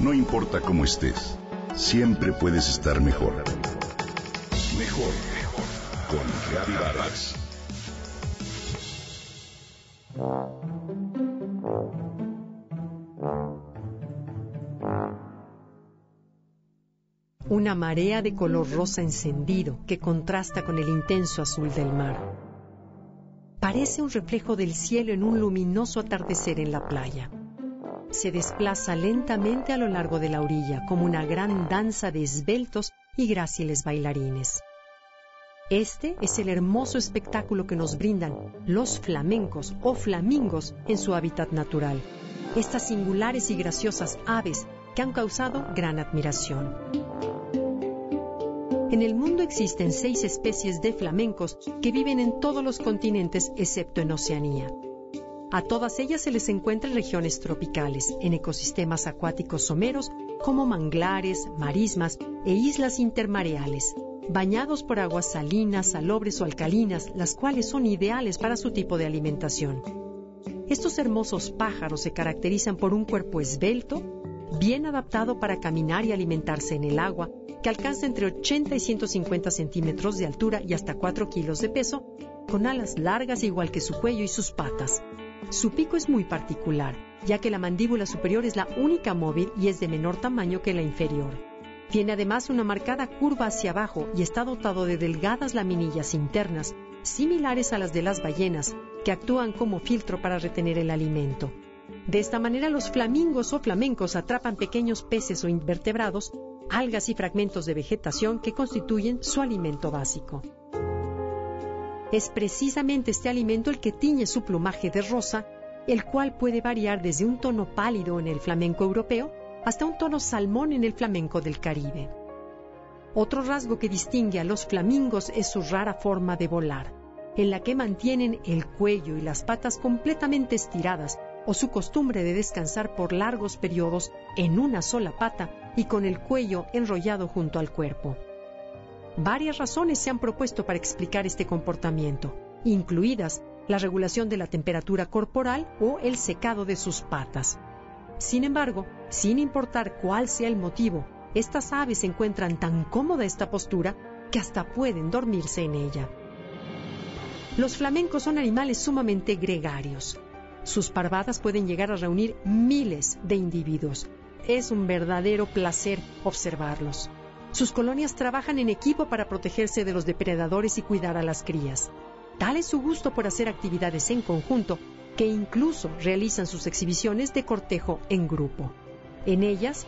No importa cómo estés, siempre puedes estar mejor. Mejor, mejor. Con Reavivadas. Una marea de color rosa encendido que contrasta con el intenso azul del mar. Parece un reflejo del cielo en un luminoso atardecer en la playa. Se desplaza lentamente a lo largo de la orilla como una gran danza de esbeltos y gráciles bailarines. Este es el hermoso espectáculo que nos brindan los flamencos o flamingos en su hábitat natural, estas singulares y graciosas aves que han causado gran admiración. En el mundo existen seis especies de flamencos que viven en todos los continentes excepto en Oceanía. A todas ellas se les encuentra en regiones tropicales, en ecosistemas acuáticos someros como manglares, marismas e islas intermareales, bañados por aguas salinas, salobres o alcalinas, las cuales son ideales para su tipo de alimentación. Estos hermosos pájaros se caracterizan por un cuerpo esbelto, bien adaptado para caminar y alimentarse en el agua, que alcanza entre 80 y 150 centímetros de altura y hasta 4 kilos de peso, con alas largas igual que su cuello y sus patas. Su pico es muy particular, ya que la mandíbula superior es la única móvil y es de menor tamaño que la inferior. Tiene además una marcada curva hacia abajo y está dotado de delgadas laminillas internas, similares a las de las ballenas, que actúan como filtro para retener el alimento. De esta manera los flamingos o flamencos atrapan pequeños peces o invertebrados, algas y fragmentos de vegetación que constituyen su alimento básico. Es precisamente este alimento el que tiñe su plumaje de rosa, el cual puede variar desde un tono pálido en el flamenco europeo hasta un tono salmón en el flamenco del Caribe. Otro rasgo que distingue a los flamingos es su rara forma de volar, en la que mantienen el cuello y las patas completamente estiradas o su costumbre de descansar por largos periodos en una sola pata y con el cuello enrollado junto al cuerpo. Varias razones se han propuesto para explicar este comportamiento, incluidas la regulación de la temperatura corporal o el secado de sus patas. Sin embargo, sin importar cuál sea el motivo, estas aves encuentran tan cómoda esta postura que hasta pueden dormirse en ella. Los flamencos son animales sumamente gregarios. Sus parvadas pueden llegar a reunir miles de individuos. Es un verdadero placer observarlos. Sus colonias trabajan en equipo para protegerse de los depredadores y cuidar a las crías. Tal es su gusto por hacer actividades en conjunto que incluso realizan sus exhibiciones de cortejo en grupo. En ellas,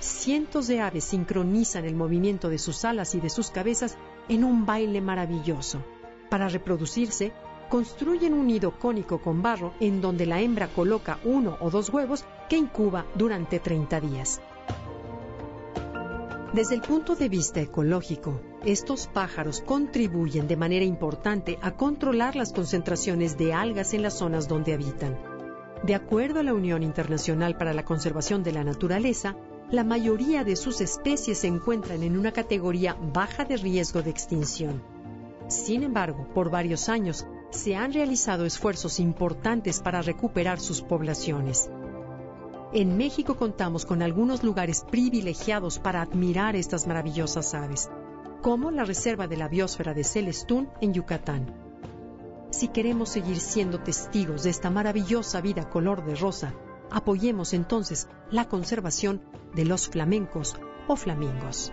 cientos de aves sincronizan el movimiento de sus alas y de sus cabezas en un baile maravilloso. Para reproducirse, construyen un nido cónico con barro en donde la hembra coloca uno o dos huevos que incuba durante 30 días. Desde el punto de vista ecológico, estos pájaros contribuyen de manera importante a controlar las concentraciones de algas en las zonas donde habitan. De acuerdo a la Unión Internacional para la Conservación de la Naturaleza, la mayoría de sus especies se encuentran en una categoría baja de riesgo de extinción. Sin embargo, por varios años se han realizado esfuerzos importantes para recuperar sus poblaciones. En México contamos con algunos lugares privilegiados para admirar estas maravillosas aves, como la Reserva de la Biosfera de Celestún en Yucatán. Si queremos seguir siendo testigos de esta maravillosa vida color de rosa, apoyemos entonces la conservación de los flamencos o flamingos.